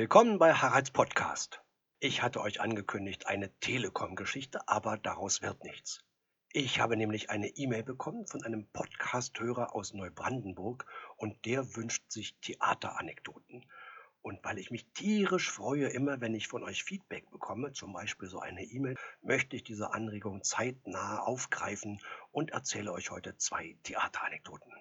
Willkommen bei Haralds Podcast. Ich hatte euch angekündigt eine Telekom-Geschichte, aber daraus wird nichts. Ich habe nämlich eine E-Mail bekommen von einem Podcast-Hörer aus Neubrandenburg und der wünscht sich Theateranekdoten. Und weil ich mich tierisch freue, immer wenn ich von euch Feedback bekomme, zum Beispiel so eine E-Mail, möchte ich diese Anregung zeitnah aufgreifen und erzähle euch heute zwei Theateranekdoten.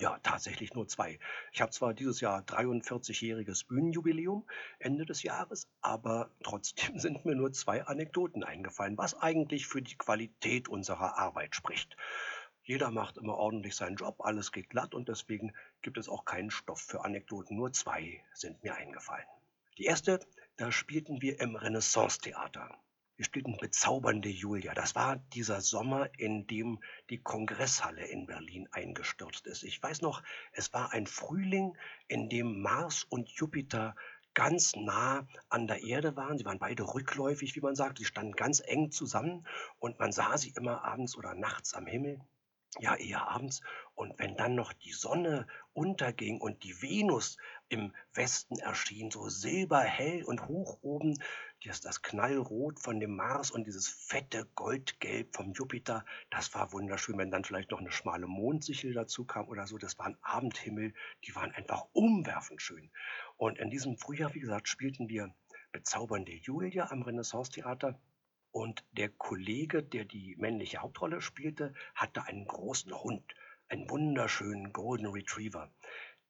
Ja, tatsächlich nur zwei. Ich habe zwar dieses Jahr 43-jähriges Bühnenjubiläum Ende des Jahres, aber trotzdem sind mir nur zwei Anekdoten eingefallen, was eigentlich für die Qualität unserer Arbeit spricht. Jeder macht immer ordentlich seinen Job, alles geht glatt und deswegen gibt es auch keinen Stoff für Anekdoten. Nur zwei sind mir eingefallen. Die erste, da spielten wir im Renaissance-Theater. Wir spielten Bezaubernde Julia. Das war dieser Sommer, in dem die Kongresshalle in Berlin eingestürzt ist. Ich weiß noch, es war ein Frühling, in dem Mars und Jupiter ganz nah an der Erde waren. Sie waren beide rückläufig, wie man sagt. Sie standen ganz eng zusammen und man sah sie immer abends oder nachts am Himmel ja eher abends. Und wenn dann noch die Sonne unterging und die Venus im Westen erschien, so silberhell und hoch oben, das, das Knallrot von dem Mars und dieses fette Goldgelb vom Jupiter, das war wunderschön. Wenn dann vielleicht noch eine schmale Mondsichel dazu kam oder so, das war ein Abendhimmel, die waren einfach umwerfend schön. Und in diesem Frühjahr, wie gesagt, spielten wir Bezaubernde Julia am Renaissance-Theater und der Kollege, der die männliche Hauptrolle spielte, hatte einen großen Hund, einen wunderschönen Golden Retriever.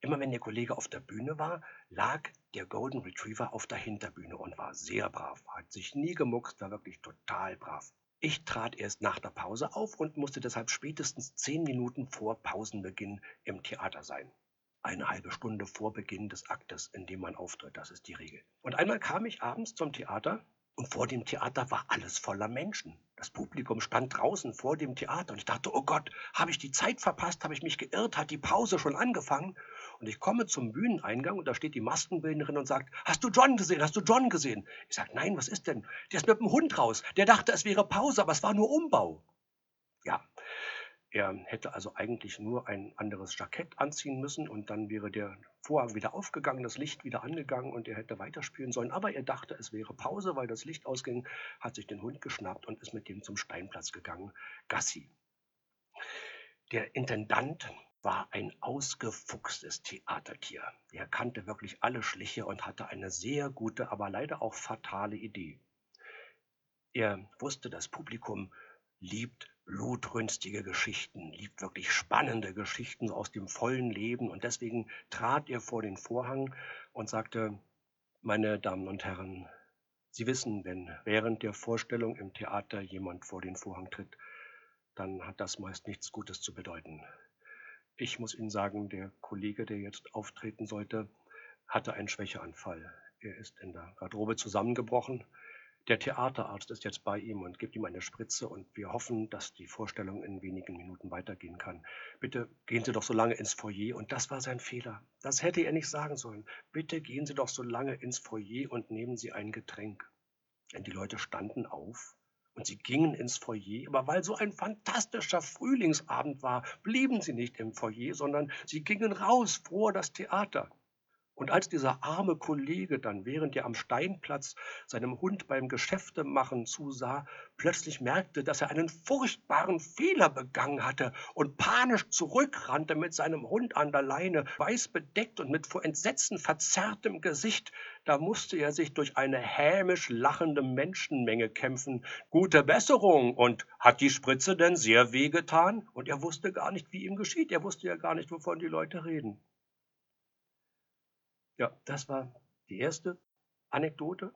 Immer wenn der Kollege auf der Bühne war, lag der Golden Retriever auf der Hinterbühne und war sehr brav, hat sich nie gemuckst, war wirklich total brav. Ich trat erst nach der Pause auf und musste deshalb spätestens zehn Minuten vor Pausenbeginn im Theater sein. Eine halbe Stunde vor Beginn des Aktes, in dem man auftritt, das ist die Regel. Und einmal kam ich abends zum Theater und vor dem Theater war alles voller Menschen. Das Publikum stand draußen vor dem Theater und ich dachte, oh Gott, habe ich die Zeit verpasst, habe ich mich geirrt, hat die Pause schon angefangen? Und ich komme zum Bühneneingang und da steht die Maskenbildnerin und sagt, hast du John gesehen, hast du John gesehen? Ich sage, nein, was ist denn? Der ist mit dem Hund raus. Der dachte, es wäre Pause, aber es war nur Umbau. Ja, er hätte also eigentlich nur ein anderes Jackett anziehen müssen und dann wäre der Vorhang wieder aufgegangen, das Licht wieder angegangen und er hätte weiterspielen sollen. Aber er dachte, es wäre Pause, weil das Licht ausging, hat sich den Hund geschnappt und ist mit dem zum Steinplatz gegangen. Gassi. Der Intendant war ein ausgefuchstes Theatertier. Er kannte wirklich alle Schliche und hatte eine sehr gute, aber leider auch fatale Idee. Er wusste, das Publikum liebt blutrünstige Geschichten, liebt wirklich spannende Geschichten aus dem vollen Leben. Und deswegen trat er vor den Vorhang und sagte, meine Damen und Herren, Sie wissen, wenn während der Vorstellung im Theater jemand vor den Vorhang tritt, dann hat das meist nichts Gutes zu bedeuten. Ich muss Ihnen sagen, der Kollege, der jetzt auftreten sollte, hatte einen Schwächeanfall. Er ist in der Garderobe zusammengebrochen der Theaterarzt ist jetzt bei ihm und gibt ihm eine Spritze und wir hoffen, dass die Vorstellung in wenigen Minuten weitergehen kann. Bitte gehen Sie doch so lange ins Foyer. Und das war sein Fehler. Das hätte er nicht sagen sollen. Bitte gehen Sie doch so lange ins Foyer und nehmen Sie ein Getränk. Denn die Leute standen auf und sie gingen ins Foyer, aber weil so ein fantastischer Frühlingsabend war, blieben sie nicht im Foyer, sondern sie gingen raus vor das Theater. Und als dieser arme Kollege dann, während er am Steinplatz seinem Hund beim Geschäftemachen zusah, plötzlich merkte, dass er einen furchtbaren Fehler begangen hatte und panisch zurückrannte mit seinem Hund an der Leine, weiß bedeckt und mit vor Entsetzen verzerrtem Gesicht, da musste er sich durch eine hämisch lachende Menschenmenge kämpfen. Gute Besserung! Und hat die Spritze denn sehr wehgetan? Und er wusste gar nicht, wie ihm geschieht. Er wusste ja gar nicht, wovon die Leute reden. Ja, das war die erste Anekdote.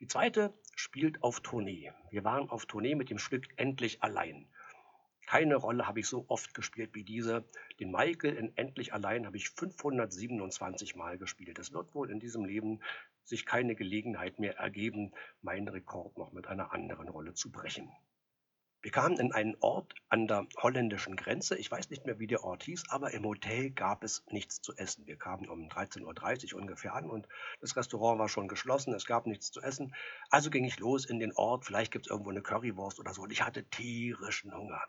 Die zweite spielt auf Tournee. Wir waren auf Tournee mit dem Stück Endlich allein. Keine Rolle habe ich so oft gespielt wie diese. Den Michael in Endlich allein habe ich 527 Mal gespielt. Es wird wohl in diesem Leben sich keine Gelegenheit mehr ergeben, meinen Rekord noch mit einer anderen Rolle zu brechen. Wir kamen in einen Ort an der holländischen Grenze. Ich weiß nicht mehr, wie der Ort hieß, aber im Hotel gab es nichts zu essen. Wir kamen um 13.30 Uhr ungefähr an und das Restaurant war schon geschlossen. Es gab nichts zu essen. Also ging ich los in den Ort. Vielleicht gibt es irgendwo eine Currywurst oder so. Und ich hatte tierischen Hunger.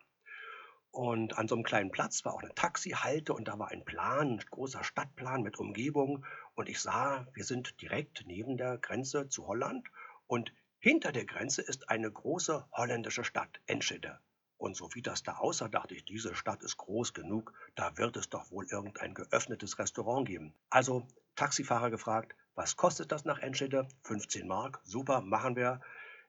Und an so einem kleinen Platz war auch eine Taxihalte und da war ein Plan, ein großer Stadtplan mit Umgebung. Und ich sah, wir sind direkt neben der Grenze zu Holland und hinter der Grenze ist eine große holländische Stadt, Enschede. Und so wie das da aussah, dachte ich, diese Stadt ist groß genug, da wird es doch wohl irgendein geöffnetes Restaurant geben. Also Taxifahrer gefragt, was kostet das nach Enschede? 15 Mark, super, machen wir.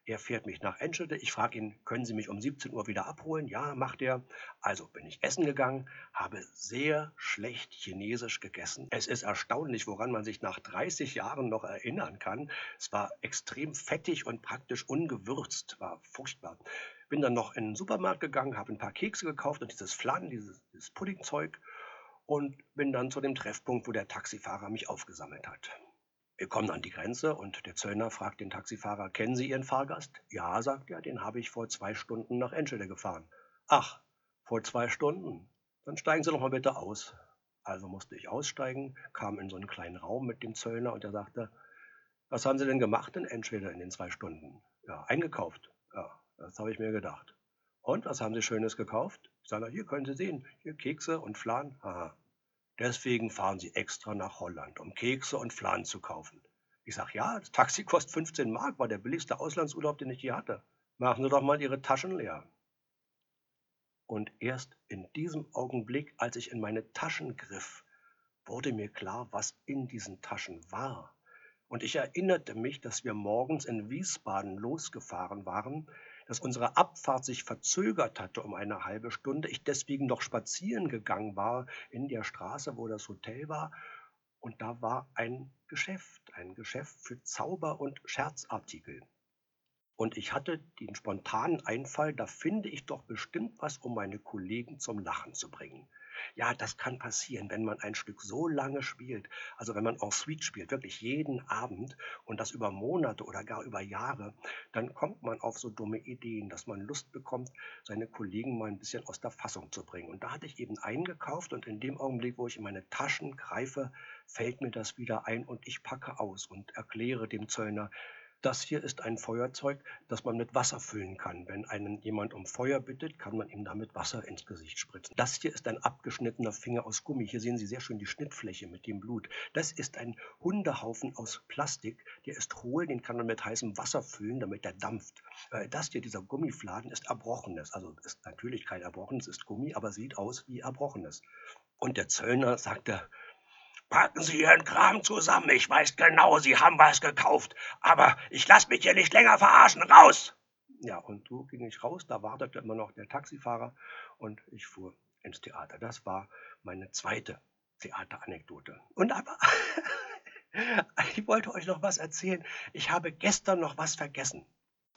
Er fährt mich nach Enschede. Ich frage ihn, können Sie mich um 17 Uhr wieder abholen? Ja, macht er. Also bin ich essen gegangen, habe sehr schlecht Chinesisch gegessen. Es ist erstaunlich, woran man sich nach 30 Jahren noch erinnern kann. Es war extrem fettig und praktisch ungewürzt, war furchtbar. Bin dann noch in den Supermarkt gegangen, habe ein paar Kekse gekauft und dieses Flan, dieses, dieses Puddingzeug und bin dann zu dem Treffpunkt, wo der Taxifahrer mich aufgesammelt hat. Wir kommen an die Grenze und der Zöllner fragt den Taxifahrer, kennen Sie Ihren Fahrgast? Ja, sagt er, den habe ich vor zwei Stunden nach Enschede gefahren. Ach, vor zwei Stunden? Dann steigen Sie doch mal bitte aus. Also musste ich aussteigen, kam in so einen kleinen Raum mit dem Zöllner und er sagte, was haben Sie denn gemacht in Enschede in den zwei Stunden? Ja, eingekauft. Ja, das habe ich mir gedacht. Und was haben Sie Schönes gekauft? Ich sage, hier können Sie sehen, hier Kekse und Flan. Haha. Deswegen fahren sie extra nach Holland, um Kekse und Flan zu kaufen. Ich sage, ja, das Taxi kostet 15 Mark, war der billigste Auslandsurlaub, den ich je hatte. Machen Sie doch mal Ihre Taschen leer. Und erst in diesem Augenblick, als ich in meine Taschen griff, wurde mir klar, was in diesen Taschen war. Und ich erinnerte mich, dass wir morgens in Wiesbaden losgefahren waren, dass unsere Abfahrt sich verzögert hatte um eine halbe Stunde, ich deswegen noch spazieren gegangen war in der Straße, wo das Hotel war. Und da war ein Geschäft, ein Geschäft für Zauber- und Scherzartikel. Und ich hatte den spontanen Einfall, da finde ich doch bestimmt was, um meine Kollegen zum Lachen zu bringen. Ja, das kann passieren, wenn man ein Stück so lange spielt, also wenn man en suite spielt, wirklich jeden Abend und das über Monate oder gar über Jahre, dann kommt man auf so dumme Ideen, dass man Lust bekommt, seine Kollegen mal ein bisschen aus der Fassung zu bringen. Und da hatte ich eben eingekauft und in dem Augenblick, wo ich in meine Taschen greife, fällt mir das wieder ein und ich packe aus und erkläre dem Zöllner, das hier ist ein Feuerzeug, das man mit Wasser füllen kann. Wenn einen jemand um Feuer bittet, kann man ihm damit Wasser ins Gesicht spritzen. Das hier ist ein abgeschnittener Finger aus Gummi. Hier sehen Sie sehr schön die Schnittfläche mit dem Blut. Das ist ein Hundehaufen aus Plastik. Der ist hohl, den kann man mit heißem Wasser füllen, damit er dampft. Äh, das hier, dieser Gummifladen, ist Erbrochenes. Also ist natürlich kein Erbrochenes, ist Gummi, aber sieht aus wie Erbrochenes. Und der Zöllner sagte, Packen Sie Ihren Kram zusammen. Ich weiß genau, Sie haben was gekauft. Aber ich lasse mich hier nicht länger verarschen. Raus! Ja, und so ging ich raus. Da wartete immer noch der Taxifahrer und ich fuhr ins Theater. Das war meine zweite Theateranekdote. Und aber, ich wollte euch noch was erzählen. Ich habe gestern noch was vergessen.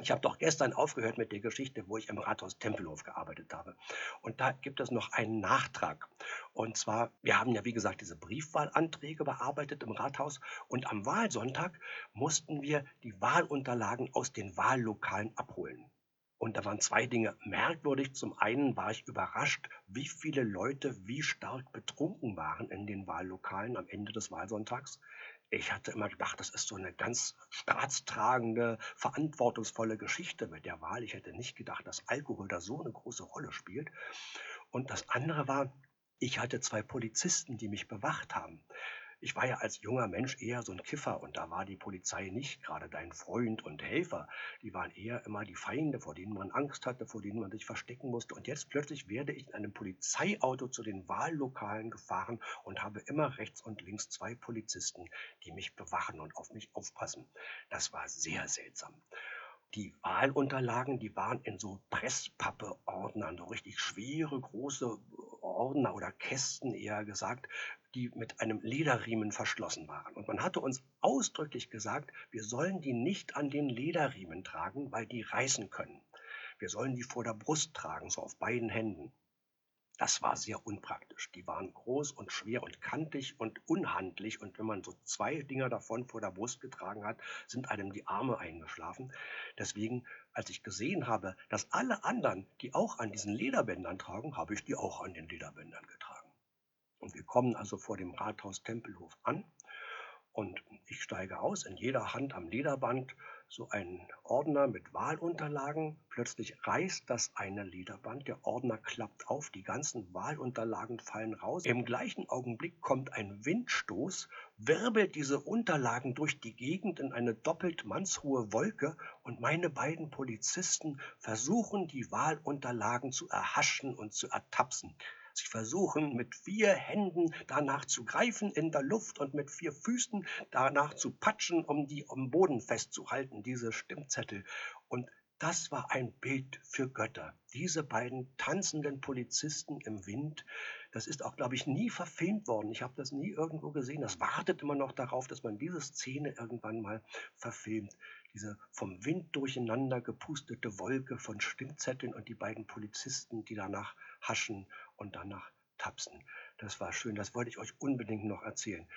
Ich habe doch gestern aufgehört mit der Geschichte, wo ich im Rathaus Tempelhof gearbeitet habe. Und da gibt es noch einen Nachtrag. Und zwar, wir haben ja, wie gesagt, diese Briefwahlanträge bearbeitet im Rathaus. Und am Wahlsonntag mussten wir die Wahlunterlagen aus den Wahllokalen abholen. Und da waren zwei Dinge merkwürdig. Zum einen war ich überrascht, wie viele Leute wie stark betrunken waren in den Wahllokalen am Ende des Wahlsonntags. Ich hatte immer gedacht, das ist so eine ganz staatstragende, verantwortungsvolle Geschichte mit der Wahl. Ich hätte nicht gedacht, dass Alkohol da so eine große Rolle spielt. Und das andere war, ich hatte zwei Polizisten, die mich bewacht haben. Ich war ja als junger Mensch eher so ein Kiffer und da war die Polizei nicht gerade dein Freund und Helfer. Die waren eher immer die Feinde, vor denen man Angst hatte, vor denen man sich verstecken musste. Und jetzt plötzlich werde ich in einem Polizeiauto zu den Wahllokalen gefahren und habe immer rechts und links zwei Polizisten, die mich bewachen und auf mich aufpassen. Das war sehr seltsam. Die Wahlunterlagen, die waren in so Presspappe-Ordnern, so richtig schwere, große Ordner oder Kästen eher gesagt, die mit einem Lederriemen verschlossen waren. Und man hatte uns ausdrücklich gesagt, wir sollen die nicht an den Lederriemen tragen, weil die reißen können. Wir sollen die vor der Brust tragen, so auf beiden Händen. Das war sehr unpraktisch. Die waren groß und schwer und kantig und unhandlich. Und wenn man so zwei Dinger davon vor der Brust getragen hat, sind einem die Arme eingeschlafen. Deswegen, als ich gesehen habe, dass alle anderen die auch an diesen Lederbändern tragen, habe ich die auch an den Lederbändern getragen. Und wir kommen also vor dem Rathaus Tempelhof an. Und ich steige aus, in jeder Hand am Lederband so ein Ordner mit Wahlunterlagen. Plötzlich reißt das eine Lederband, der Ordner klappt auf, die ganzen Wahlunterlagen fallen raus. Im gleichen Augenblick kommt ein Windstoß, wirbelt diese Unterlagen durch die Gegend in eine doppelt mannshohe Wolke und meine beiden Polizisten versuchen, die Wahlunterlagen zu erhaschen und zu ertapsen. Sie versuchen mit vier Händen danach zu greifen in der Luft und mit vier Füßen danach zu patschen, um die am Boden festzuhalten, diese Stimmzettel. Und das war ein Bild für Götter. Diese beiden tanzenden Polizisten im Wind, das ist auch, glaube ich, nie verfilmt worden. Ich habe das nie irgendwo gesehen. Das wartet immer noch darauf, dass man diese Szene irgendwann mal verfilmt. Diese vom Wind durcheinander gepustete Wolke von Stimmzetteln und die beiden Polizisten, die danach haschen und danach tapsen. Das war schön, das wollte ich euch unbedingt noch erzählen.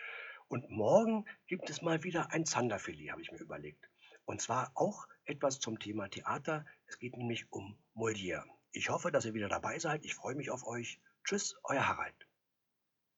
Und morgen gibt es mal wieder ein Zanderfilet, habe ich mir überlegt. Und zwar auch etwas zum Thema Theater. Es geht nämlich um Molière. Ich hoffe, dass ihr wieder dabei seid. Ich freue mich auf euch. Tschüss, euer Harald.